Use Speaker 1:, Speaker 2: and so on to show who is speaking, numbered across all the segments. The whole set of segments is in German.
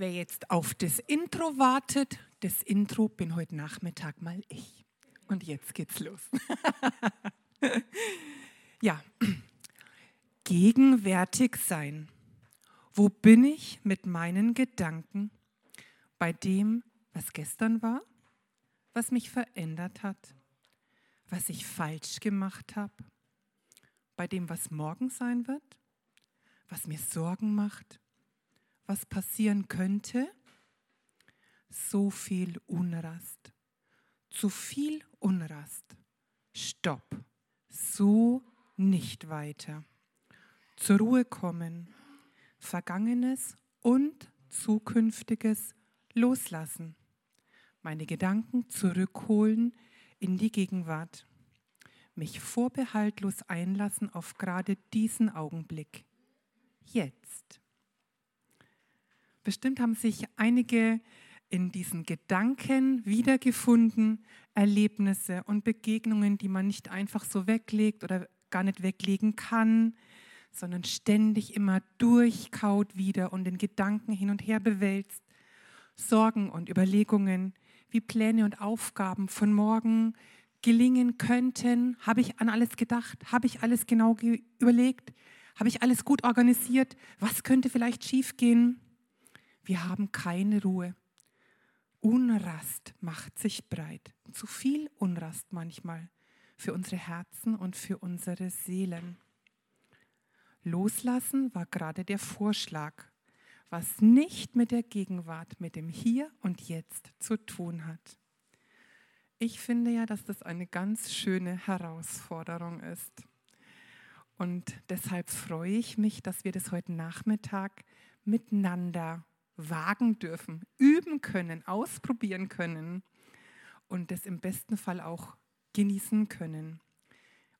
Speaker 1: Wer jetzt auf das Intro wartet, das Intro bin heute Nachmittag mal ich. Und jetzt geht's los. ja, gegenwärtig sein. Wo bin ich mit meinen Gedanken bei dem, was gestern war, was mich verändert hat, was ich falsch gemacht habe, bei dem, was morgen sein wird, was mir Sorgen macht, was passieren könnte? So viel Unrast. Zu viel Unrast. Stopp. So nicht weiter. Zur Ruhe kommen. Vergangenes und Zukünftiges loslassen. Meine Gedanken zurückholen in die Gegenwart. Mich vorbehaltlos einlassen auf gerade diesen Augenblick. Jetzt. Bestimmt haben sich einige in diesen Gedanken wiedergefunden, Erlebnisse und Begegnungen, die man nicht einfach so weglegt oder gar nicht weglegen kann, sondern ständig immer durchkaut wieder und den Gedanken hin und her bewälzt. Sorgen und Überlegungen, wie Pläne und Aufgaben von morgen gelingen könnten. Habe ich an alles gedacht? Habe ich alles genau überlegt? Habe ich alles gut organisiert? Was könnte vielleicht schiefgehen? Wir haben keine Ruhe. Unrast macht sich breit. Zu viel Unrast manchmal für unsere Herzen und für unsere Seelen. Loslassen war gerade der Vorschlag, was nicht mit der Gegenwart, mit dem Hier und Jetzt zu tun hat. Ich finde ja, dass das eine ganz schöne Herausforderung ist. Und deshalb freue ich mich, dass wir das heute Nachmittag miteinander wagen dürfen, üben können, ausprobieren können und das im besten Fall auch genießen können.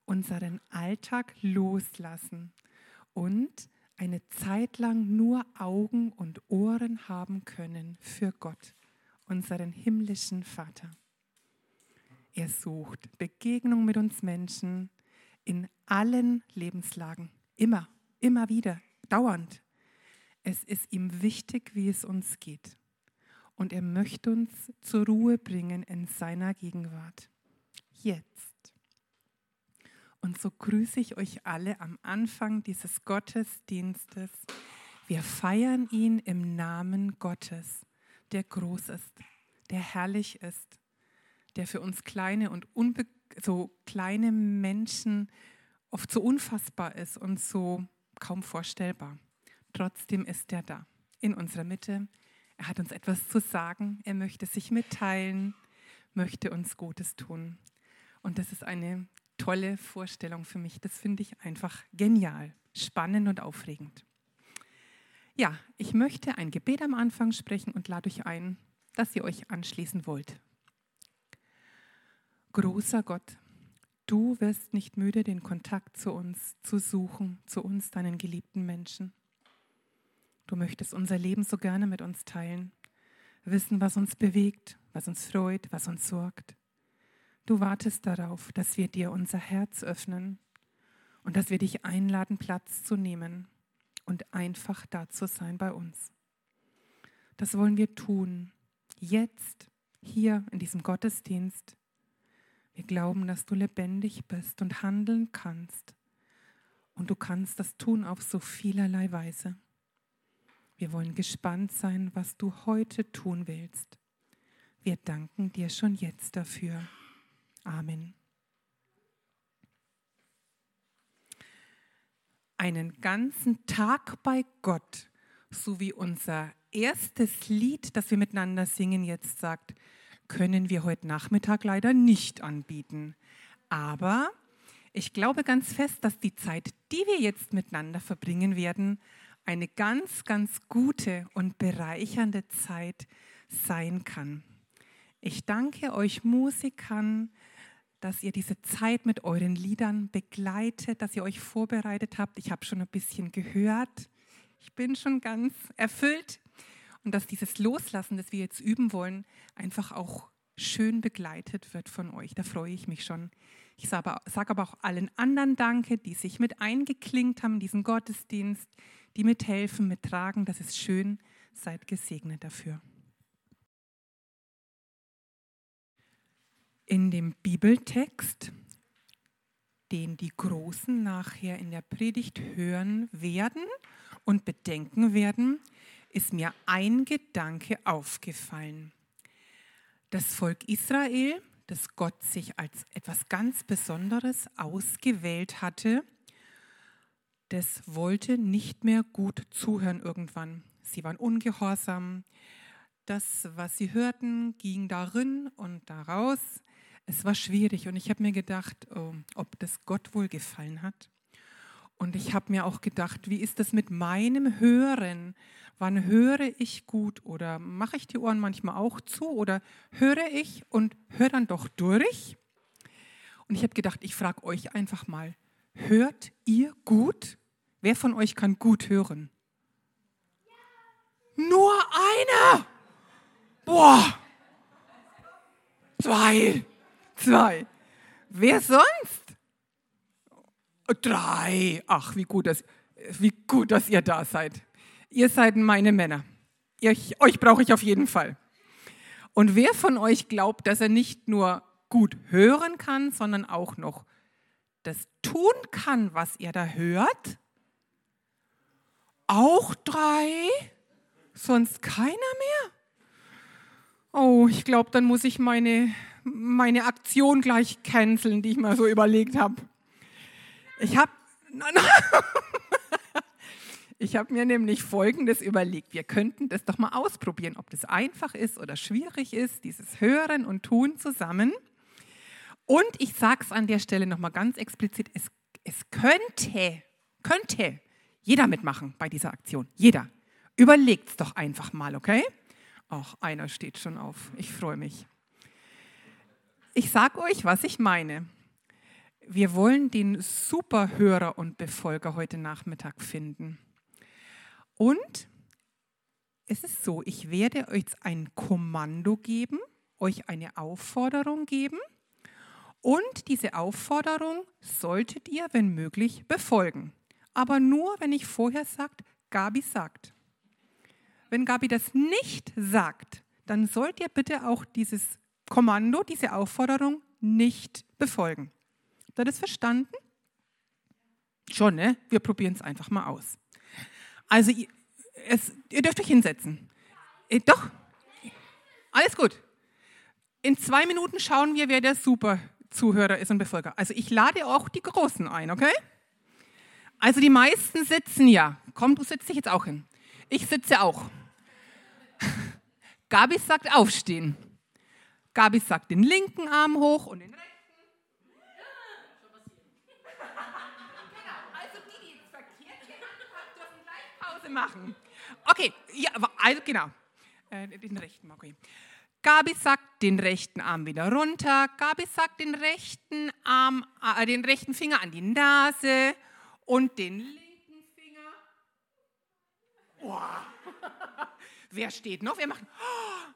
Speaker 1: Unseren Alltag loslassen und eine Zeit lang nur Augen und Ohren haben können für Gott, unseren himmlischen Vater. Er sucht Begegnung mit uns Menschen in allen Lebenslagen, immer, immer wieder, dauernd. Es ist ihm wichtig, wie es uns geht. Und er möchte uns zur Ruhe bringen in seiner Gegenwart. Jetzt. Und so grüße ich euch alle am Anfang dieses Gottesdienstes. Wir feiern ihn im Namen Gottes, der groß ist, der herrlich ist, der für uns kleine und so kleine Menschen oft so unfassbar ist und so kaum vorstellbar. Trotzdem ist er da, in unserer Mitte. Er hat uns etwas zu sagen. Er möchte sich mitteilen, möchte uns Gutes tun. Und das ist eine tolle Vorstellung für mich. Das finde ich einfach genial, spannend und aufregend. Ja, ich möchte ein Gebet am Anfang sprechen und lade euch ein, dass ihr euch anschließen wollt. Großer Gott, du wirst nicht müde, den Kontakt zu uns zu suchen, zu uns, deinen geliebten Menschen. Du möchtest unser Leben so gerne mit uns teilen, wissen, was uns bewegt, was uns freut, was uns sorgt. Du wartest darauf, dass wir dir unser Herz öffnen und dass wir dich einladen, Platz zu nehmen und einfach da zu sein bei uns. Das wollen wir tun, jetzt, hier in diesem Gottesdienst. Wir glauben, dass du lebendig bist und handeln kannst. Und du kannst das tun auf so vielerlei Weise. Wir wollen gespannt sein, was du heute tun willst. Wir danken dir schon jetzt dafür. Amen. Einen ganzen Tag bei Gott, so wie unser erstes Lied, das wir miteinander singen, jetzt sagt, können wir heute Nachmittag leider nicht anbieten. Aber ich glaube ganz fest, dass die Zeit, die wir jetzt miteinander verbringen werden, eine ganz, ganz gute und bereichernde Zeit sein kann. Ich danke euch Musikern, dass ihr diese Zeit mit euren Liedern begleitet, dass ihr euch vorbereitet habt. Ich habe schon ein bisschen gehört. Ich bin schon ganz erfüllt. Und dass dieses Loslassen, das wir jetzt üben wollen, einfach auch schön begleitet wird von euch. Da freue ich mich schon. Ich sage aber auch allen anderen Danke, die sich mit eingeklinkt haben in diesen Gottesdienst, die mithelfen, mittragen. Das ist schön. Seid gesegnet dafür. In dem Bibeltext, den die Großen nachher in der Predigt hören werden und bedenken werden, ist mir ein Gedanke aufgefallen. Das Volk Israel, das Gott sich als etwas ganz Besonderes ausgewählt hatte, das wollte nicht mehr gut zuhören irgendwann. Sie waren ungehorsam. Das, was sie hörten, ging darin und daraus. Es war schwierig und ich habe mir gedacht, oh, ob das Gott wohl gefallen hat. Und ich habe mir auch gedacht, wie ist das mit meinem Hören? Wann höre ich gut oder mache ich die Ohren manchmal auch zu oder höre ich und höre dann doch durch? Und ich habe gedacht, ich frage euch einfach mal, hört ihr gut? Wer von euch kann gut hören? Nur einer! Boah! Zwei! Zwei! Wer sonst? Drei! Ach, wie gut, dass, wie gut, dass ihr da seid. Ihr seid meine Männer. Ich, euch brauche ich auf jeden Fall. Und wer von euch glaubt, dass er nicht nur gut hören kann, sondern auch noch das tun kann, was er da hört? Auch drei? Sonst keiner mehr? Oh, ich glaube, dann muss ich meine, meine Aktion gleich canceln, die ich mir so überlegt habe. Ich habe Ich habe mir nämlich Folgendes überlegt. Wir könnten das doch mal ausprobieren, ob das einfach ist oder schwierig ist, dieses Hören und Tun zusammen. Und ich sage es an der Stelle nochmal ganz explizit, es, es könnte, könnte jeder mitmachen bei dieser Aktion. Jeder. Überlegt es doch einfach mal, okay? Ach, einer steht schon auf. Ich freue mich. Ich sage euch, was ich meine. Wir wollen den Superhörer und Befolger heute Nachmittag finden. Und es ist so, ich werde euch ein Kommando geben, euch eine Aufforderung geben und diese Aufforderung solltet ihr, wenn möglich, befolgen. Aber nur, wenn ich vorher sagt, Gabi sagt. Wenn Gabi das nicht sagt, dann sollt ihr bitte auch dieses Kommando, diese Aufforderung nicht befolgen. Habt ihr das verstanden? Schon, ne? Wir probieren es einfach mal aus. Also es, ihr dürft euch hinsetzen. Äh, doch, alles gut. In zwei Minuten schauen wir, wer der super Zuhörer ist und Befolger. Also ich lade auch die Großen ein, okay? Also die meisten sitzen ja. Komm, du sitzt dich jetzt auch hin. Ich sitze auch. Gabi sagt aufstehen. Gabi sagt den linken Arm hoch und den rechten. Pause machen. Okay, ja, also genau. Äh, den rechten, okay. Gabi sagt den rechten Arm wieder runter. Gabi sagt den rechten Arm, äh, den rechten Finger an die Nase und den linken Finger. Boah. Wer steht noch? Wer macht?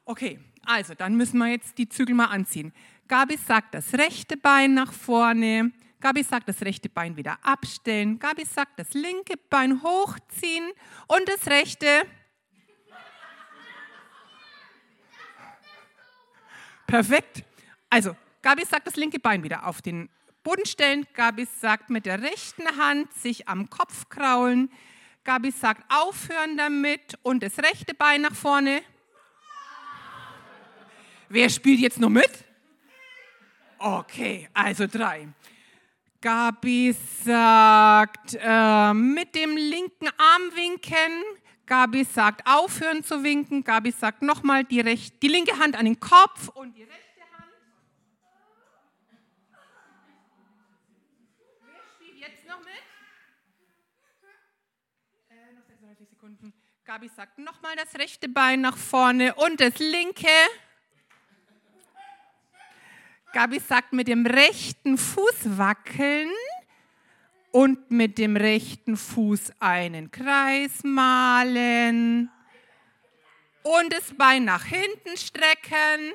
Speaker 1: Okay, also dann müssen wir jetzt die Zügel mal anziehen. Gabi sagt das rechte Bein nach vorne, Gabi sagt, das rechte Bein wieder abstellen. Gabi sagt, das linke Bein hochziehen und das rechte. Perfekt. Also, Gabi sagt, das linke Bein wieder auf den Boden stellen. Gabi sagt, mit der rechten Hand sich am Kopf kraulen. Gabi sagt, aufhören damit und das rechte Bein nach vorne. Wer spielt jetzt noch mit? Okay, also drei. Gabi sagt, äh, mit dem linken Arm winken. Gabi sagt, aufhören zu winken. Gabi sagt nochmal die, die linke Hand an den Kopf und die rechte Hand. Wer spielt jetzt noch mit? Äh, noch 36 Sekunden. Gabi sagt nochmal das rechte Bein nach vorne und das linke. Gabi sagt, mit dem rechten Fuß wackeln und mit dem rechten Fuß einen Kreis malen und das Bein nach hinten strecken.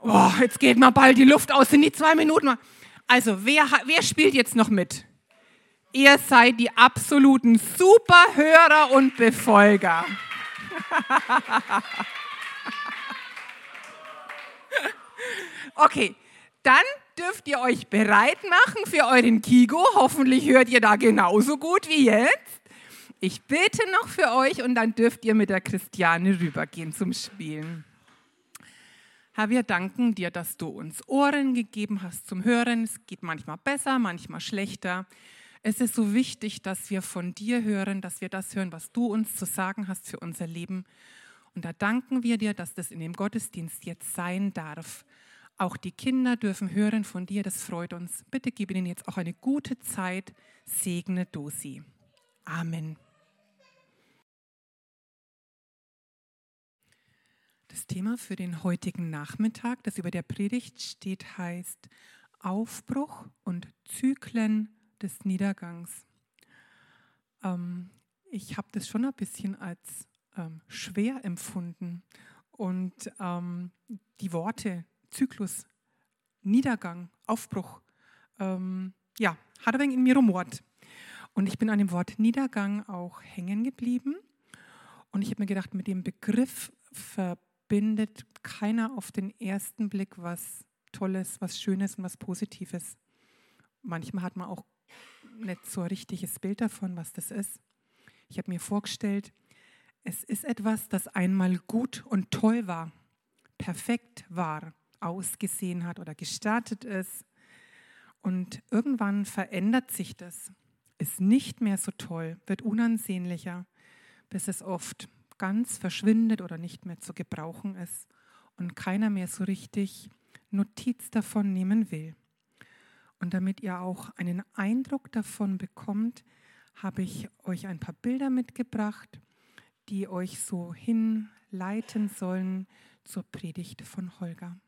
Speaker 1: Oh, jetzt geht mal bald die Luft aus in die zwei Minuten. Also, wer, wer spielt jetzt noch mit? Ihr seid die absoluten Superhörer und Befolger. Okay, dann dürft ihr euch bereit machen für euren Kigo. Hoffentlich hört ihr da genauso gut wie jetzt. Ich bete noch für euch und dann dürft ihr mit der Christiane rübergehen zum Spielen. Herr, wir danken dir, dass du uns Ohren gegeben hast zum Hören. Es geht manchmal besser, manchmal schlechter. Es ist so wichtig, dass wir von dir hören, dass wir das hören, was du uns zu sagen hast für unser Leben. Und da danken wir dir, dass das in dem Gottesdienst jetzt sein darf. Auch die Kinder dürfen hören von dir, das freut uns. Bitte gib ihnen jetzt auch eine gute Zeit. Segne du sie. Amen. Das Thema für den heutigen Nachmittag, das über der Predigt steht, heißt Aufbruch und Zyklen des Niedergangs. Ähm, ich habe das schon ein bisschen als ähm, schwer empfunden und ähm, die Worte, Zyklus, Niedergang, Aufbruch, ähm, ja, hat ein wenig in mir rumort. Und ich bin an dem Wort Niedergang auch hängen geblieben. Und ich habe mir gedacht, mit dem Begriff verbindet keiner auf den ersten Blick was Tolles, was Schönes und was Positives. Manchmal hat man auch nicht so ein richtiges Bild davon, was das ist. Ich habe mir vorgestellt, es ist etwas, das einmal gut und toll war, perfekt war ausgesehen hat oder gestartet ist. Und irgendwann verändert sich das, ist nicht mehr so toll, wird unansehnlicher, bis es oft ganz verschwindet oder nicht mehr zu gebrauchen ist und keiner mehr so richtig Notiz davon nehmen will. Und damit ihr auch einen Eindruck davon bekommt, habe ich euch ein paar Bilder mitgebracht, die euch so hinleiten sollen zur Predigt von Holger.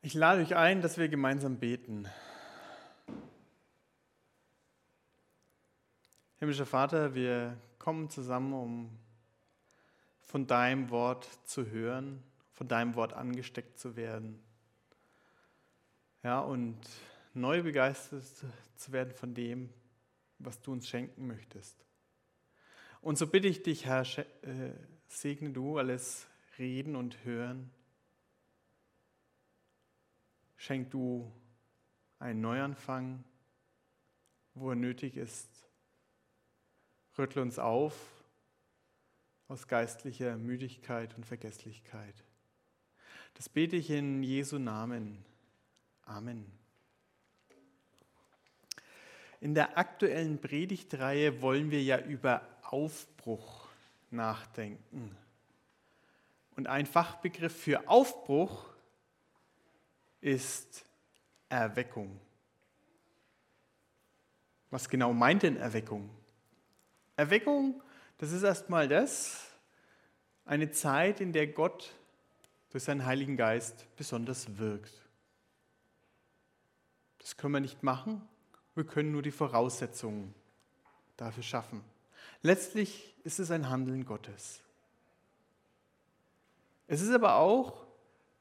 Speaker 2: Ich lade euch ein, dass wir gemeinsam beten. Himmlischer Vater, wir kommen zusammen, um von deinem Wort zu hören, von deinem Wort angesteckt zu werden. Ja, und neu begeistert zu werden von dem, was du uns schenken möchtest. Und so bitte ich dich, Herr, äh, segne du alles Reden und Hören Schenk du einen Neuanfang, wo er nötig ist. Rüttle uns auf aus geistlicher Müdigkeit und Vergesslichkeit. Das bete ich in Jesu Namen. Amen. In der aktuellen Predigtreihe wollen wir ja über Aufbruch nachdenken. Und ein Fachbegriff für Aufbruch ist Erweckung. Was genau meint denn Erweckung? Erweckung, das ist erstmal das, eine Zeit, in der Gott durch seinen Heiligen Geist besonders wirkt. Das können wir nicht machen, wir können nur die Voraussetzungen dafür schaffen. Letztlich ist es ein Handeln Gottes. Es ist aber auch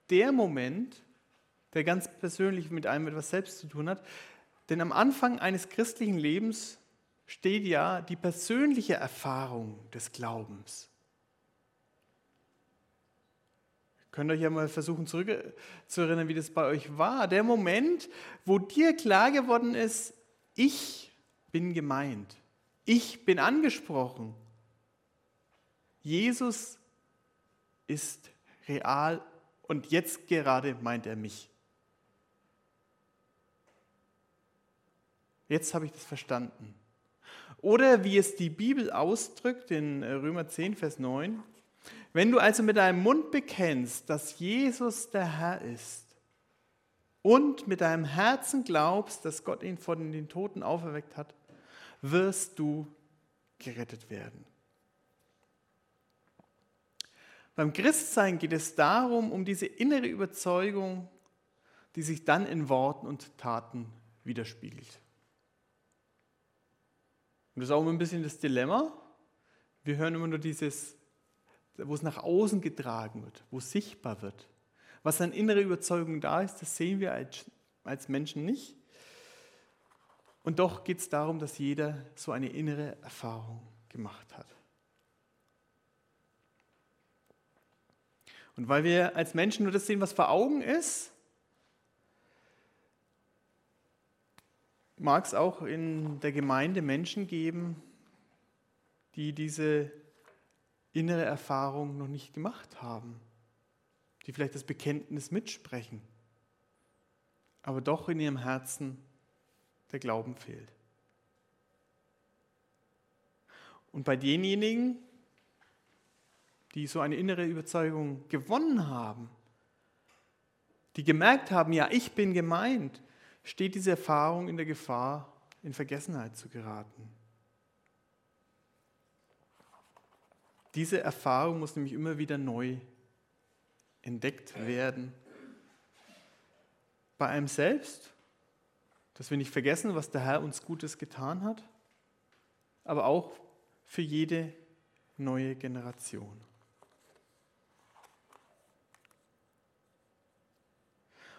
Speaker 2: der Moment, der ganz persönlich mit einem etwas selbst zu tun hat. Denn am Anfang eines christlichen Lebens steht ja die persönliche Erfahrung des Glaubens. Ihr könnt euch ja mal versuchen zurückzuerinnern, wie das bei euch war. Der Moment, wo dir klar geworden ist, ich bin gemeint, ich bin angesprochen. Jesus ist real und jetzt gerade meint er mich. Jetzt habe ich das verstanden. Oder wie es die Bibel ausdrückt in äh, Römer 10, Vers 9, wenn du also mit deinem Mund bekennst, dass Jesus der Herr ist und mit deinem Herzen glaubst, dass Gott ihn von den Toten auferweckt hat, wirst du gerettet werden. Beim Christsein geht es darum, um diese innere Überzeugung, die sich dann in Worten und Taten widerspiegelt. Und das ist auch immer ein bisschen das Dilemma. Wir hören immer nur dieses, wo es nach außen getragen wird, wo es sichtbar wird. Was an innerer Überzeugung da ist, das sehen wir als, als Menschen nicht. Und doch geht es darum, dass jeder so eine innere Erfahrung gemacht hat. Und weil wir als Menschen nur das sehen, was vor Augen ist, mag es auch in der Gemeinde Menschen geben, die diese innere Erfahrung noch nicht gemacht haben, die vielleicht das Bekenntnis mitsprechen, aber doch in ihrem Herzen der Glauben fehlt. Und bei denjenigen, die so eine innere Überzeugung gewonnen haben, die gemerkt haben, ja, ich bin gemeint, steht diese Erfahrung in der Gefahr, in Vergessenheit zu geraten. Diese Erfahrung muss nämlich immer wieder neu entdeckt werden. Bei einem selbst, dass wir nicht vergessen, was der Herr uns Gutes getan hat, aber auch für jede neue Generation.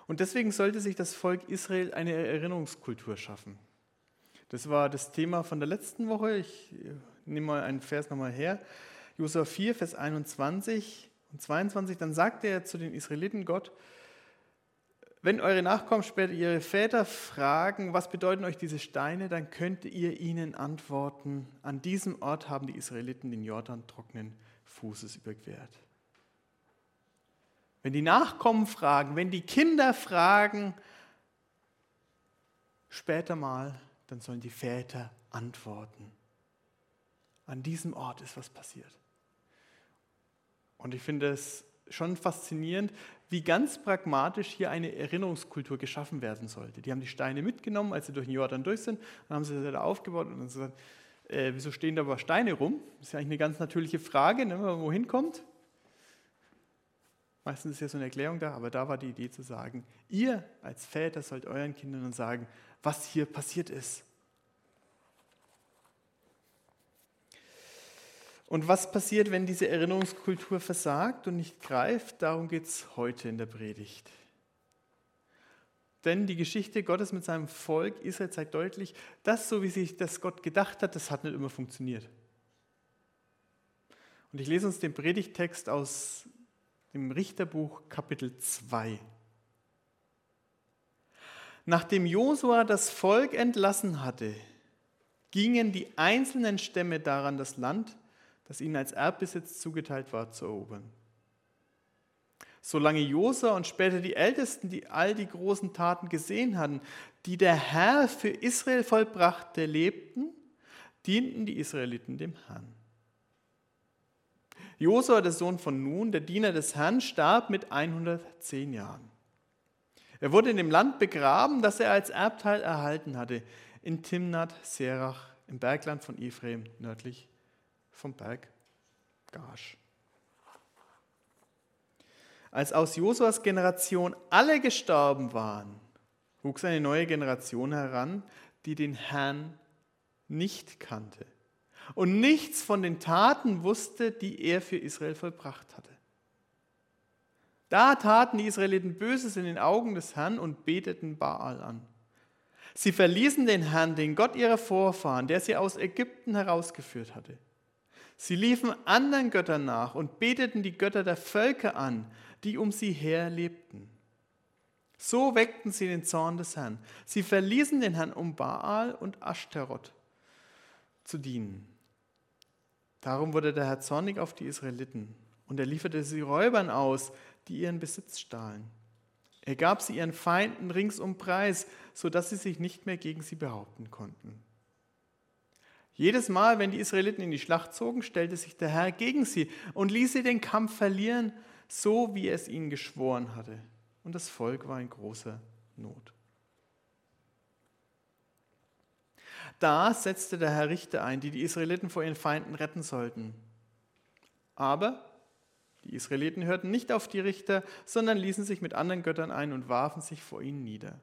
Speaker 2: Und deswegen sollte sich das Volk Israel eine Erinnerungskultur schaffen. Das war das Thema von der letzten Woche. Ich nehme mal einen Vers nochmal her. Josua 4, Vers 21 und 22. Dann sagte er zu den Israeliten Gott, wenn eure Nachkommen später ihre Väter fragen, was bedeuten euch diese Steine, dann könnt ihr ihnen antworten, an diesem Ort haben die Israeliten den Jordan trockenen Fußes überquert. Wenn die Nachkommen fragen, wenn die Kinder fragen, später mal, dann sollen die Väter antworten. An diesem Ort ist was passiert. Und ich finde es schon faszinierend, wie ganz pragmatisch hier eine Erinnerungskultur geschaffen werden sollte. Die haben die Steine mitgenommen, als sie durch den Jordan durch sind, dann haben sie sie da aufgebaut und dann gesagt, äh, wieso stehen da aber Steine rum? Das ist ja eigentlich eine ganz natürliche Frage, ne, wenn man wohin kommt. Meistens ist ja so eine Erklärung da, aber da war die Idee zu sagen, ihr als Väter sollt euren Kindern sagen, was hier passiert ist. Und was passiert, wenn diese Erinnerungskultur versagt und nicht greift? Darum geht es heute in der Predigt. Denn die Geschichte Gottes mit seinem Volk Israel zeigt deutlich, dass so wie sich das Gott gedacht hat, das hat nicht immer funktioniert. Und ich lese uns den Predigtext aus im Richterbuch Kapitel 2. Nachdem Josua das Volk entlassen hatte, gingen die einzelnen Stämme daran, das Land, das ihnen als Erbbesitz zugeteilt war, zu erobern. Solange Josua und später die Ältesten, die all die großen Taten gesehen hatten, die der Herr für Israel vollbrachte, lebten, dienten die Israeliten dem Herrn. Josua, der Sohn von Nun, der Diener des Herrn, starb mit 110 Jahren. Er wurde in dem Land begraben, das er als Erbteil erhalten hatte, in Timnat Serach im Bergland von Ephraim, nördlich vom Berg Gash. Als aus Josuas Generation alle gestorben waren, wuchs eine neue Generation heran, die den Herrn nicht kannte und nichts von den Taten wusste, die er für Israel vollbracht hatte. Da taten die Israeliten Böses in den Augen des Herrn und beteten Baal an. Sie verließen den Herrn, den Gott ihrer Vorfahren, der sie aus Ägypten herausgeführt hatte. Sie liefen anderen Göttern nach und beteten die Götter der Völker an, die um sie her lebten. So weckten sie den Zorn des Herrn. Sie verließen den Herrn, um Baal und Ashtaroth zu dienen. Darum wurde der Herr zornig auf die Israeliten und er lieferte sie Räubern aus, die ihren Besitz stahlen. Er gab sie ihren Feinden ringsum preis, sodass sie sich nicht mehr gegen sie behaupten konnten. Jedes Mal, wenn die Israeliten in die Schlacht zogen, stellte sich der Herr gegen sie und ließ sie den Kampf verlieren, so wie er es ihnen geschworen hatte. Und das Volk war in großer Not. Da setzte der Herr Richter ein, die die Israeliten vor ihren Feinden retten sollten. Aber die Israeliten hörten nicht auf die Richter, sondern ließen sich mit anderen Göttern ein und warfen sich vor ihnen nieder.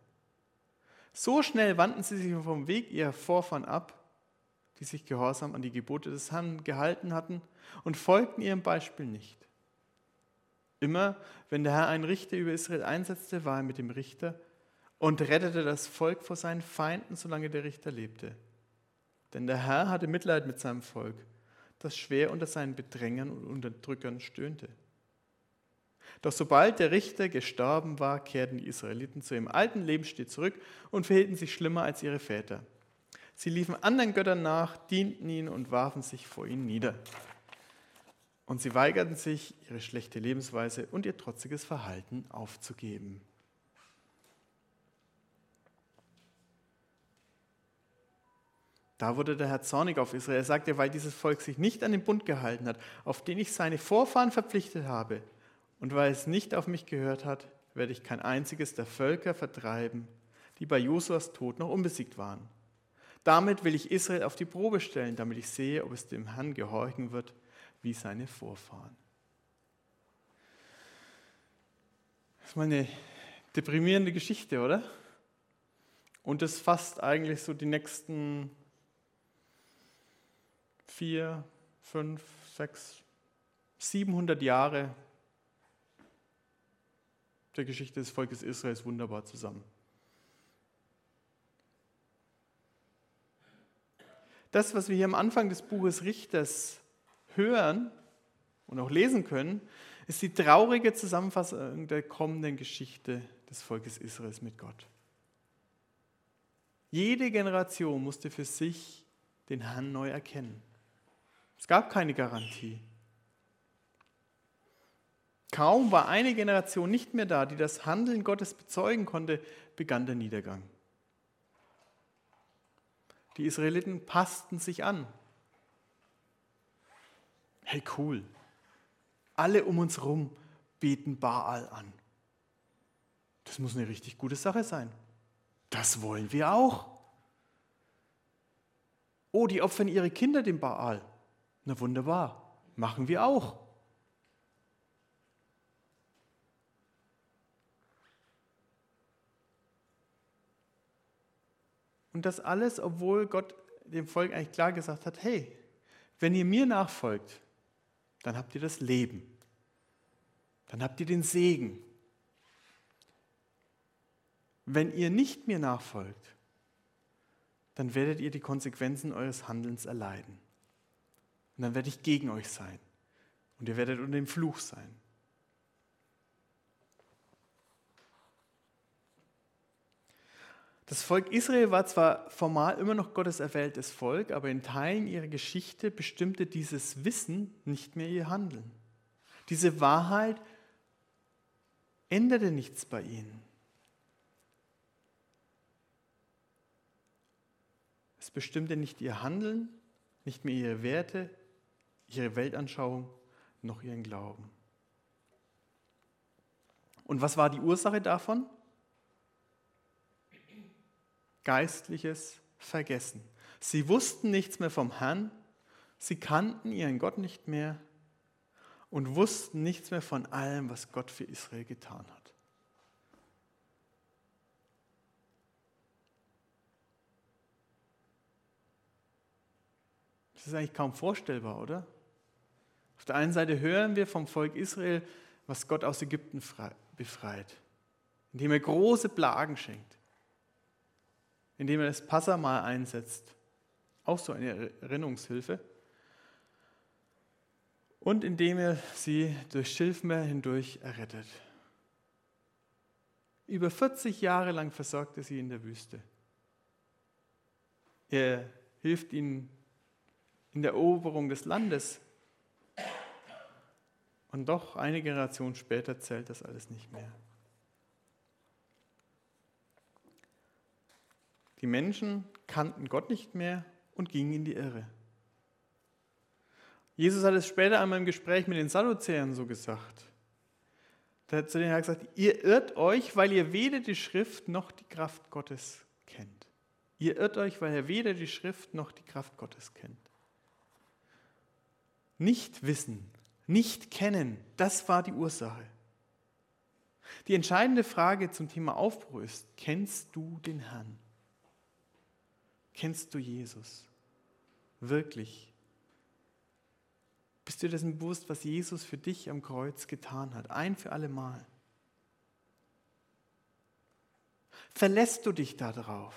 Speaker 2: So schnell wandten sie sich vom Weg ihrer Vorfahren ab, die sich gehorsam an die Gebote des Herrn gehalten hatten und folgten ihrem Beispiel nicht. Immer, wenn der Herr einen Richter über Israel einsetzte, war er mit dem Richter und rettete das Volk vor seinen Feinden, solange der Richter lebte. Denn der Herr hatte Mitleid mit seinem Volk, das schwer unter seinen Bedrängern und Unterdrückern stöhnte. Doch sobald der Richter gestorben war, kehrten die Israeliten zu ihrem alten Lebensstil zurück und verhielten sich schlimmer als ihre Väter. Sie liefen anderen Göttern nach, dienten ihnen und warfen sich vor ihnen nieder. Und sie weigerten sich, ihre schlechte Lebensweise und ihr trotziges Verhalten aufzugeben. Da wurde der Herr zornig auf Israel. Er sagte, weil dieses Volk sich nicht an den Bund gehalten hat, auf den ich seine Vorfahren verpflichtet habe, und weil es nicht auf mich gehört hat, werde ich kein einziges der Völker vertreiben, die bei Josuas Tod noch unbesiegt waren. Damit will ich Israel auf die Probe stellen, damit ich sehe, ob es dem Herrn gehorchen wird, wie seine Vorfahren. Das ist mal eine deprimierende Geschichte, oder? Und das fasst eigentlich so die nächsten vier, fünf, sechs, 700 Jahre der Geschichte des Volkes Israels wunderbar zusammen. Das, was wir hier am Anfang des Buches Richters hören und auch lesen können, ist die traurige Zusammenfassung der kommenden Geschichte des Volkes Israels mit Gott. Jede Generation musste für sich den Herrn neu erkennen. Es gab keine Garantie. Kaum war eine Generation nicht mehr da, die das Handeln Gottes bezeugen konnte, begann der Niedergang. Die Israeliten passten sich an. Hey cool, alle um uns herum beten Baal an. Das muss eine richtig gute Sache sein. Das wollen wir auch. Oh, die opfern ihre Kinder dem Baal. Na wunderbar, machen wir auch. Und das alles, obwohl Gott dem Volk eigentlich klar gesagt hat, hey, wenn ihr mir nachfolgt, dann habt ihr das Leben. Dann habt ihr den Segen. Wenn ihr nicht mir nachfolgt, dann werdet ihr die Konsequenzen eures Handelns erleiden. Und dann werde ich gegen euch sein. Und ihr werdet unter dem Fluch sein. Das Volk Israel war zwar formal immer noch Gottes erwähltes Volk, aber in Teilen ihrer Geschichte bestimmte dieses Wissen nicht mehr ihr Handeln. Diese Wahrheit änderte nichts bei ihnen. Es bestimmte nicht ihr Handeln, nicht mehr ihre Werte, ihre Weltanschauung noch ihren Glauben. Und was war die Ursache davon? Geistliches Vergessen. Sie wussten nichts mehr vom Herrn, sie kannten ihren Gott nicht mehr und wussten nichts mehr von allem, was Gott für Israel getan hat. Das ist eigentlich kaum vorstellbar, oder? Auf der einen Seite hören wir vom Volk Israel, was Gott aus Ägypten befreit, indem er große Plagen schenkt, indem er das Passamal einsetzt, auch so eine Erinnerungshilfe, und indem er sie durch Schilfmeer hindurch errettet. Über 40 Jahre lang versorgt er sie in der Wüste. Er hilft ihnen in der Eroberung des Landes. Und doch eine Generation später zählt das alles nicht mehr. Die Menschen kannten Gott nicht mehr und gingen in die Irre. Jesus hat es später einmal im Gespräch mit den Sadduzäern so gesagt. Da hat zu denen gesagt, ihr irrt euch, weil ihr weder die Schrift noch die Kraft Gottes kennt. Ihr irrt euch, weil ihr weder die Schrift noch die Kraft Gottes kennt. Nicht wissen, nicht kennen, das war die Ursache. Die entscheidende Frage zum Thema Aufbruch ist, kennst du den Herrn? Kennst du Jesus? Wirklich? Bist du dessen bewusst, was Jesus für dich am Kreuz getan hat? Ein für alle Mal. Verlässt du dich darauf?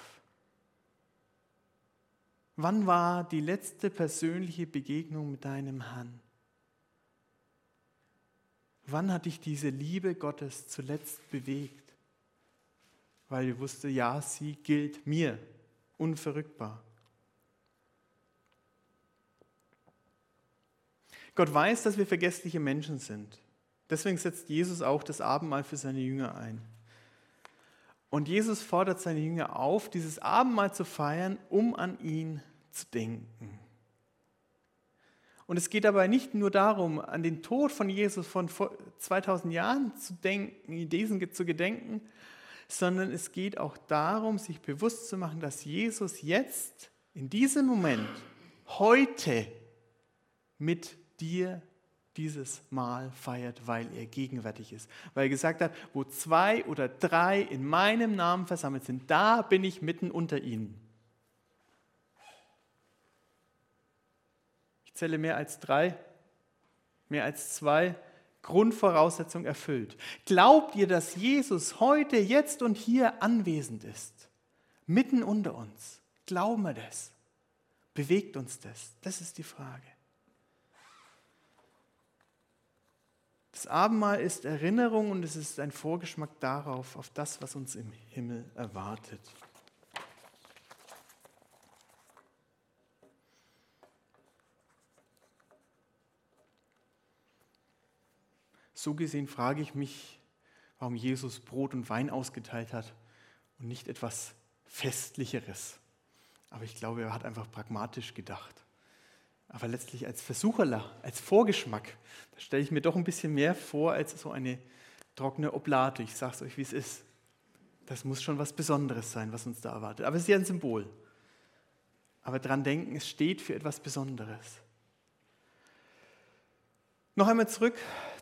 Speaker 2: Wann war die letzte persönliche Begegnung mit deinem Herrn? Wann hat dich diese Liebe Gottes zuletzt bewegt? Weil du wusste, ja, sie gilt mir, unverrückbar. Gott weiß, dass wir vergessliche Menschen sind. Deswegen setzt Jesus auch das Abendmahl für seine Jünger ein. Und Jesus fordert seine Jünger auf, dieses Abendmahl zu feiern, um an ihn zu denken. Und es geht dabei nicht nur darum, an den Tod von Jesus von 2000 Jahren zu denken, diesen zu gedenken, sondern es geht auch darum, sich bewusst zu machen, dass Jesus jetzt, in diesem Moment, heute mit dir dieses Mal feiert, weil er gegenwärtig ist. Weil er gesagt hat, wo zwei oder drei in meinem Namen versammelt sind, da bin ich mitten unter ihnen. Zähle mehr als drei, mehr als zwei. Grundvoraussetzung erfüllt. Glaubt ihr, dass Jesus heute, jetzt und hier anwesend ist? Mitten unter uns? Glauben wir das? Bewegt uns das? Das ist die Frage. Das Abendmahl ist Erinnerung und es ist ein Vorgeschmack darauf, auf das, was uns im Himmel erwartet. So gesehen frage ich mich, warum Jesus Brot und Wein ausgeteilt hat und nicht etwas Festlicheres. Aber ich glaube, er hat einfach pragmatisch gedacht. Aber letztlich als Versucherler, als Vorgeschmack, da stelle ich mir doch ein bisschen mehr vor als so eine trockene Oblate. Ich sage es euch, wie es ist. Das muss schon was Besonderes sein, was uns da erwartet. Aber es ist ja ein Symbol. Aber dran denken, es steht für etwas Besonderes. Noch einmal zurück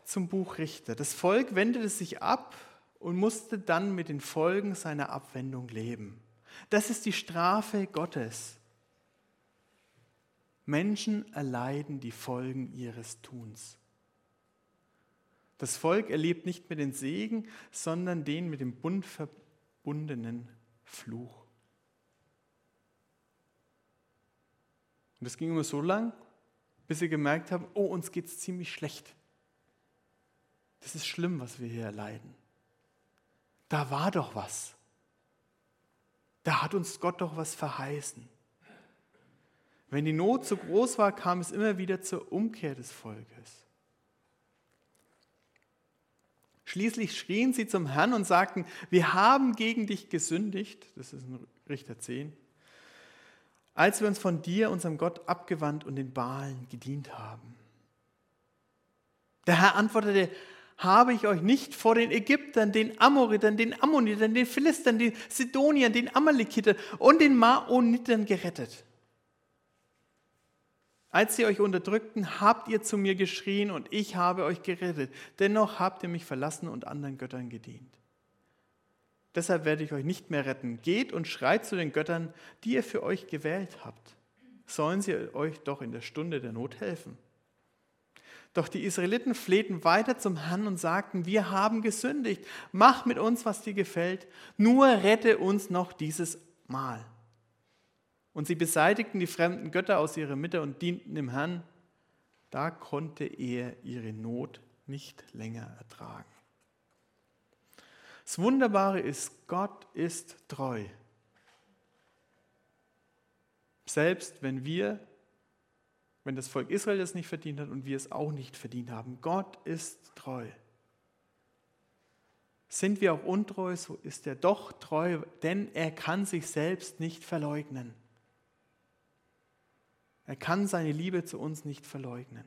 Speaker 2: zum Buch Richter. Das Volk wendete sich ab und musste dann mit den Folgen seiner Abwendung leben. Das ist die Strafe Gottes. Menschen erleiden die Folgen ihres Tuns. Das Volk erlebt nicht mehr den Segen, sondern den mit dem Bund verbundenen Fluch. Und das ging immer so lang, bis sie gemerkt haben, oh, uns geht es ziemlich schlecht. Das ist schlimm, was wir hier erleiden. Da war doch was. Da hat uns Gott doch was verheißen. Wenn die Not zu groß war, kam es immer wieder zur Umkehr des Volkes. Schließlich schrien sie zum Herrn und sagten, wir haben gegen dich gesündigt, das ist in Richter 10, als wir uns von dir, unserem Gott, abgewandt und den Balen gedient haben. Der Herr antwortete, habe ich euch nicht vor den Ägyptern, den Amoritern, den Ammonitern, den Philistern, den Sidoniern, den Amalekitern und den Maonitern gerettet. Als sie euch unterdrückten, habt ihr zu mir geschrien und ich habe euch gerettet. Dennoch habt ihr mich verlassen und anderen Göttern gedient. Deshalb werde ich euch nicht mehr retten. Geht und schreit zu den Göttern, die ihr für euch gewählt habt. Sollen sie euch doch in der Stunde der Not helfen. Doch die Israeliten flehten weiter zum Herrn und sagten, wir haben gesündigt, mach mit uns, was dir gefällt, nur rette uns noch dieses Mal. Und sie beseitigten die fremden Götter aus ihrer Mitte und dienten dem Herrn. Da konnte er ihre Not nicht länger ertragen. Das Wunderbare ist, Gott ist treu. Selbst wenn wir, wenn das Volk Israel das nicht verdient hat und wir es auch nicht verdient haben, Gott ist treu. Sind wir auch untreu, so ist er doch treu, denn er kann sich selbst nicht verleugnen. Er kann seine Liebe zu uns nicht verleugnen.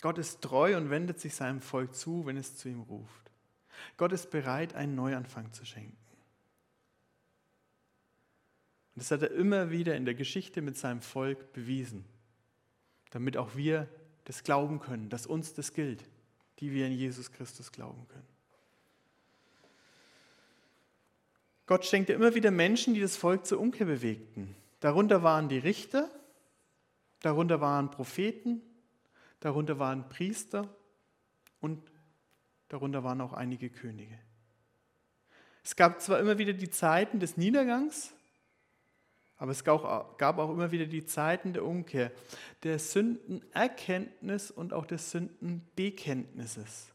Speaker 2: Gott ist treu und wendet sich seinem Volk zu, wenn es zu ihm ruft. Gott ist bereit, einen Neuanfang zu schenken. Und das hat er immer wieder in der Geschichte mit seinem Volk bewiesen, damit auch wir das glauben können, dass uns das gilt, die wir in Jesus Christus glauben können. Gott schenkte immer wieder Menschen, die das Volk zur Umkehr bewegten. Darunter waren die Richter, darunter waren Propheten, darunter waren Priester und darunter waren auch einige Könige. Es gab zwar immer wieder die Zeiten des Niedergangs, aber es gab auch immer wieder die Zeiten der Umkehr, der Sündenerkenntnis und auch des Sündenbekenntnisses.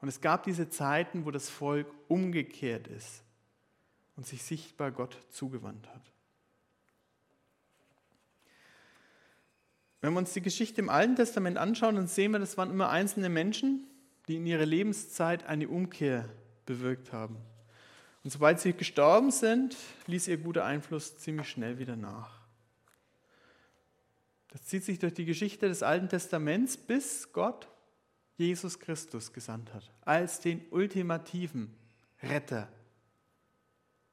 Speaker 2: Und es gab diese Zeiten, wo das Volk umgekehrt ist und sich sichtbar Gott zugewandt hat. Wenn wir uns die Geschichte im Alten Testament anschauen, dann sehen wir, das waren immer einzelne Menschen, die in ihrer Lebenszeit eine Umkehr bewirkt haben. Und sobald sie gestorben sind, ließ ihr guter Einfluss ziemlich schnell wieder nach. Das zieht sich durch die Geschichte des Alten Testaments, bis Gott Jesus Christus gesandt hat, als den ultimativen Retter,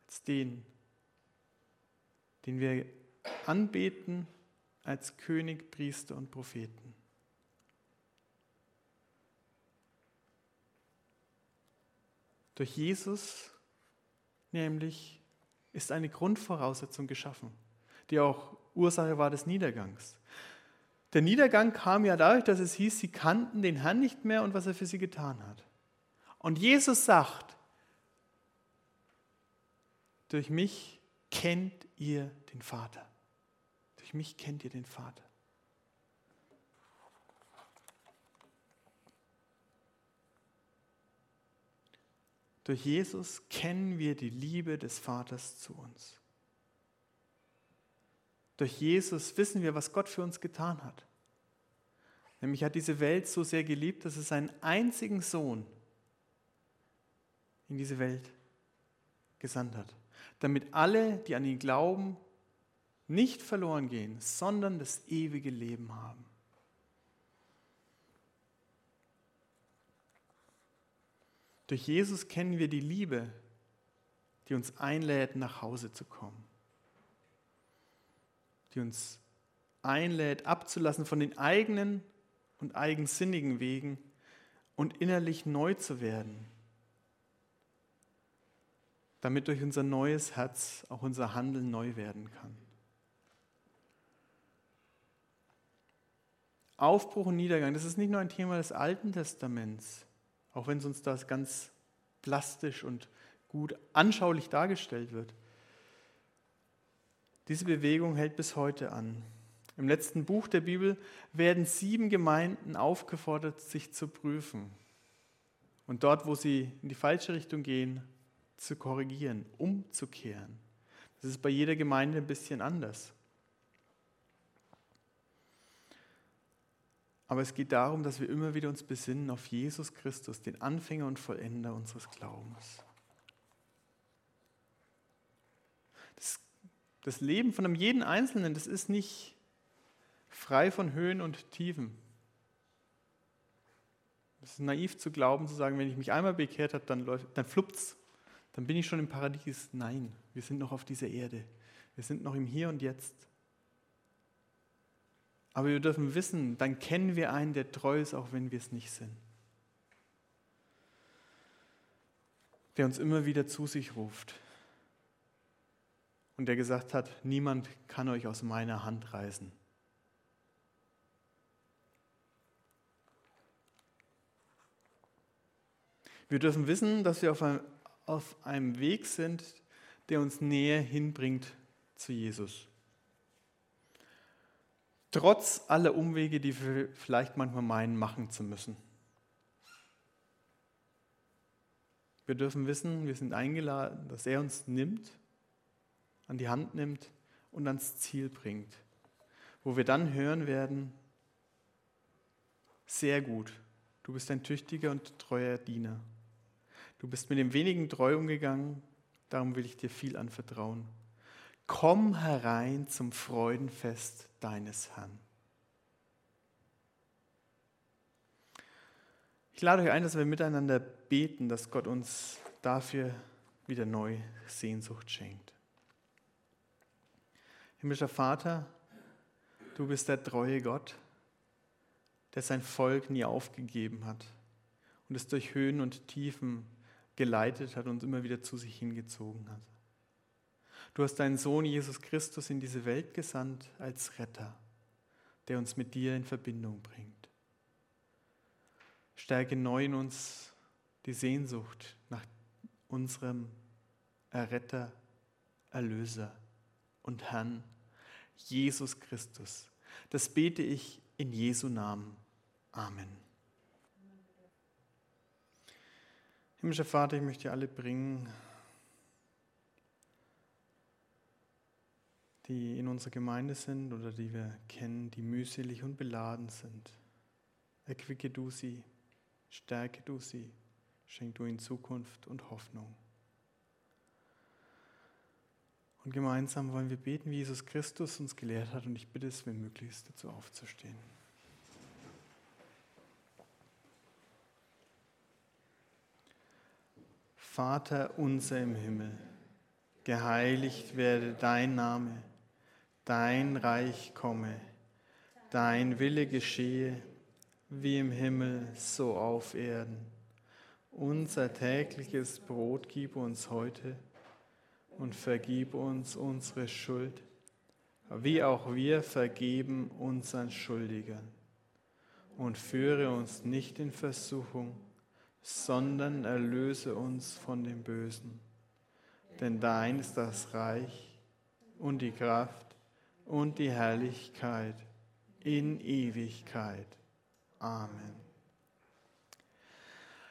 Speaker 2: als den, den wir anbeten als König, Priester und Propheten. Durch Jesus nämlich ist eine Grundvoraussetzung geschaffen, die auch Ursache war des Niedergangs. Der Niedergang kam ja dadurch, dass es hieß, sie kannten den Herrn nicht mehr und was er für sie getan hat. Und Jesus sagt, durch mich kennt ihr den Vater. Durch mich kennt ihr den Vater. Durch Jesus kennen wir die Liebe des Vaters zu uns. Durch Jesus wissen wir, was Gott für uns getan hat. Nämlich hat diese Welt so sehr geliebt, dass es seinen einzigen Sohn in diese Welt gesandt hat, damit alle, die an ihn glauben, nicht verloren gehen, sondern das ewige Leben haben. Durch Jesus kennen wir die Liebe, die uns einlädt, nach Hause zu kommen. Die uns einlädt, abzulassen von den eigenen und eigensinnigen Wegen und innerlich neu zu werden, damit durch unser neues Herz auch unser Handeln neu werden kann. Aufbruch und Niedergang, das ist nicht nur ein Thema des Alten Testaments, auch wenn es uns das ganz plastisch und gut anschaulich dargestellt wird. Diese Bewegung hält bis heute an. Im letzten Buch der Bibel werden sieben Gemeinden aufgefordert, sich zu prüfen und dort, wo sie in die falsche Richtung gehen, zu korrigieren, umzukehren. Das ist bei jeder Gemeinde ein bisschen anders. Aber es geht darum, dass wir immer wieder uns besinnen auf Jesus Christus, den Anfänger und Vollender unseres Glaubens. Das, das Leben von einem jeden Einzelnen, das ist nicht frei von Höhen und Tiefen. Es ist naiv zu glauben, zu sagen, wenn ich mich einmal bekehrt habe, dann, läuft, dann fluppt's, dann bin ich schon im Paradies. Nein, wir sind noch auf dieser Erde. Wir sind noch im Hier und Jetzt. Aber wir dürfen wissen, dann kennen wir einen, der treu ist, auch wenn wir es nicht sind. Der uns immer wieder zu sich ruft. Und der gesagt hat, niemand kann euch aus meiner Hand reißen. Wir dürfen wissen, dass wir auf einem, auf einem Weg sind, der uns näher hinbringt zu Jesus. Trotz aller Umwege, die wir vielleicht manchmal meinen, machen zu müssen. Wir dürfen wissen, wir sind eingeladen, dass er uns nimmt, an die Hand nimmt und ans Ziel bringt, wo wir dann hören werden, sehr gut, du bist ein tüchtiger und treuer Diener. Du bist mit dem wenigen treu umgegangen, darum will ich dir viel anvertrauen. Komm herein zum Freudenfest deines Herrn. Ich lade euch ein, dass wir miteinander beten, dass Gott uns dafür wieder neu Sehnsucht schenkt. Himmlischer Vater, du bist der treue Gott, der sein Volk nie aufgegeben hat und es durch Höhen und Tiefen geleitet hat und immer wieder zu sich hingezogen hat. Du hast deinen Sohn Jesus Christus in diese Welt gesandt als Retter. der uns mit dir in Verbindung bringt. Stärke neu in uns die Sehnsucht nach unserem Erretter, Erlöser und Herrn, Jesus Christus. Das bete ich in Jesu Namen. Amen. Himmlischer Vater, ich möchte alle bringen, die in unserer Gemeinde sind oder die wir kennen, die mühselig und beladen sind. Erquicke du sie, stärke du sie, schenk du ihnen Zukunft und Hoffnung. Und gemeinsam wollen wir beten, wie Jesus Christus uns gelehrt hat. Und ich bitte es, wenn möglichst dazu aufzustehen. Vater unser im Himmel, geheiligt werde dein Name, dein Reich komme, dein Wille geschehe, wie im Himmel, so auf Erden. Unser tägliches Brot gib uns heute und vergib uns unsere Schuld, wie auch wir vergeben unseren Schuldigern. Und führe uns nicht in Versuchung, sondern erlöse uns von dem Bösen. Denn dein ist das Reich und die Kraft und die Herrlichkeit in Ewigkeit. Amen.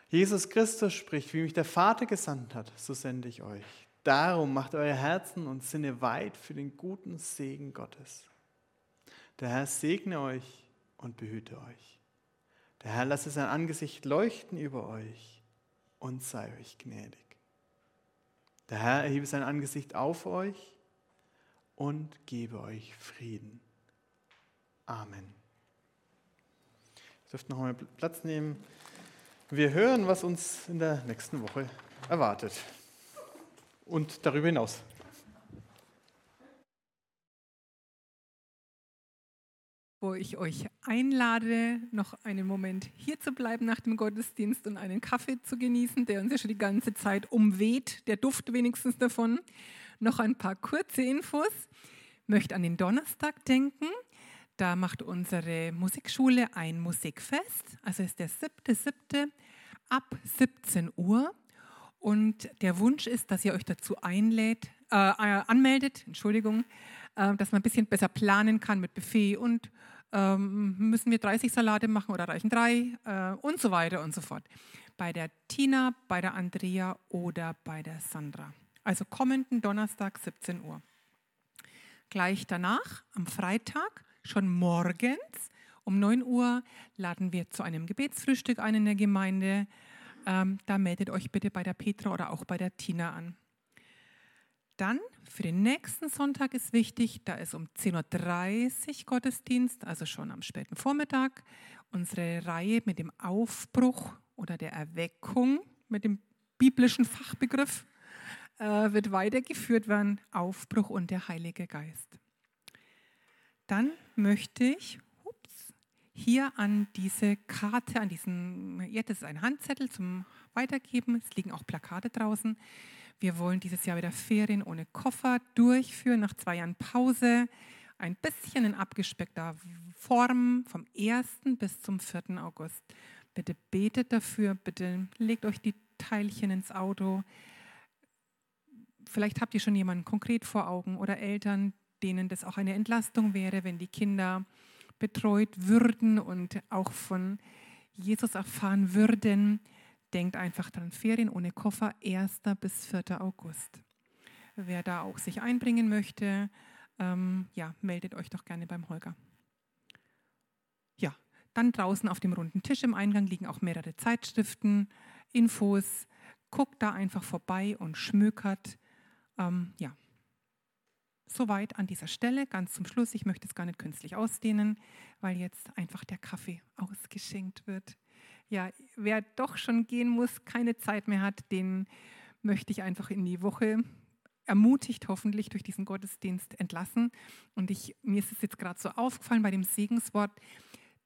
Speaker 2: Jesus Christus spricht, wie mich der Vater gesandt hat, so sende ich euch. Darum macht euer Herzen und Sinne weit für den guten Segen Gottes. Der Herr segne euch und behüte euch. Der Herr lasse sein Angesicht leuchten über euch und sei euch gnädig. Der Herr erhebe sein Angesicht auf euch und gebe euch Frieden. Amen. Ihr dürft noch einmal Platz nehmen. Wir hören, was uns in der nächsten Woche erwartet und darüber hinaus.
Speaker 1: Wo ich euch einlade, noch einen Moment hier zu bleiben nach dem Gottesdienst und einen Kaffee zu genießen, der uns ja schon die ganze Zeit umweht, der Duft wenigstens davon. Noch ein paar kurze Infos. Ich möchte an den Donnerstag denken. Da macht unsere Musikschule ein Musikfest. Also ist der 7.7. ab 17 Uhr. Und der Wunsch ist, dass ihr euch dazu einlädt, äh, äh, anmeldet, Entschuldigung, äh, dass man ein bisschen besser planen kann mit Buffet und ähm, müssen wir 30 Salate machen oder reichen drei äh, und so weiter und so fort. Bei der Tina, bei der Andrea oder bei der Sandra. Also kommenden Donnerstag 17 Uhr. Gleich danach, am Freitag, schon morgens um 9 Uhr, laden wir zu einem Gebetsfrühstück ein in der Gemeinde ähm, da meldet euch bitte bei der Petra oder auch bei der Tina an. Dann für den nächsten Sonntag ist wichtig, da ist um 10.30 Uhr Gottesdienst, also schon am späten Vormittag, unsere Reihe mit dem Aufbruch oder der Erweckung, mit dem biblischen Fachbegriff, wird weitergeführt werden, Aufbruch und der Heilige Geist. Dann möchte ich hier an diese Karte, an diesen, ja, das ist ein Handzettel zum Weitergeben. Es liegen auch Plakate draußen. Wir wollen dieses Jahr wieder Ferien ohne Koffer durchführen, nach zwei Jahren Pause. Ein bisschen in abgespeckter Form vom 1. bis zum 4. August. Bitte betet dafür, bitte legt euch die Teilchen ins Auto. Vielleicht habt ihr schon jemanden konkret vor Augen oder Eltern, denen das auch eine Entlastung wäre, wenn die Kinder betreut würden und auch von Jesus erfahren würden, denkt einfach dran, Ferien ohne Koffer, 1. bis 4. August. Wer da auch sich einbringen möchte, ähm, ja, meldet euch doch gerne beim Holger. Ja, dann draußen auf dem runden Tisch im Eingang liegen auch mehrere Zeitschriften, Infos. Guckt da einfach vorbei und schmökert. Ähm, ja, Soweit an dieser Stelle, ganz zum Schluss. Ich möchte es gar nicht künstlich ausdehnen, weil jetzt einfach der Kaffee ausgeschenkt wird. Ja, wer doch schon gehen muss, keine Zeit mehr hat, den möchte ich einfach in die Woche ermutigt hoffentlich durch diesen Gottesdienst entlassen. Und ich, mir ist es jetzt gerade so aufgefallen bei dem Segenswort,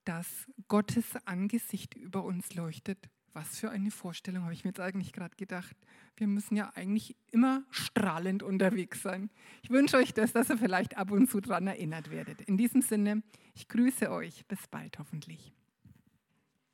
Speaker 1: dass Gottes Angesicht über uns leuchtet. Was für eine Vorstellung, habe ich mir jetzt eigentlich gerade gedacht. Wir müssen ja eigentlich immer strahlend unterwegs sein. Ich wünsche euch das, dass ihr vielleicht ab und zu daran erinnert werdet. In diesem Sinne, ich grüße euch. Bis bald hoffentlich.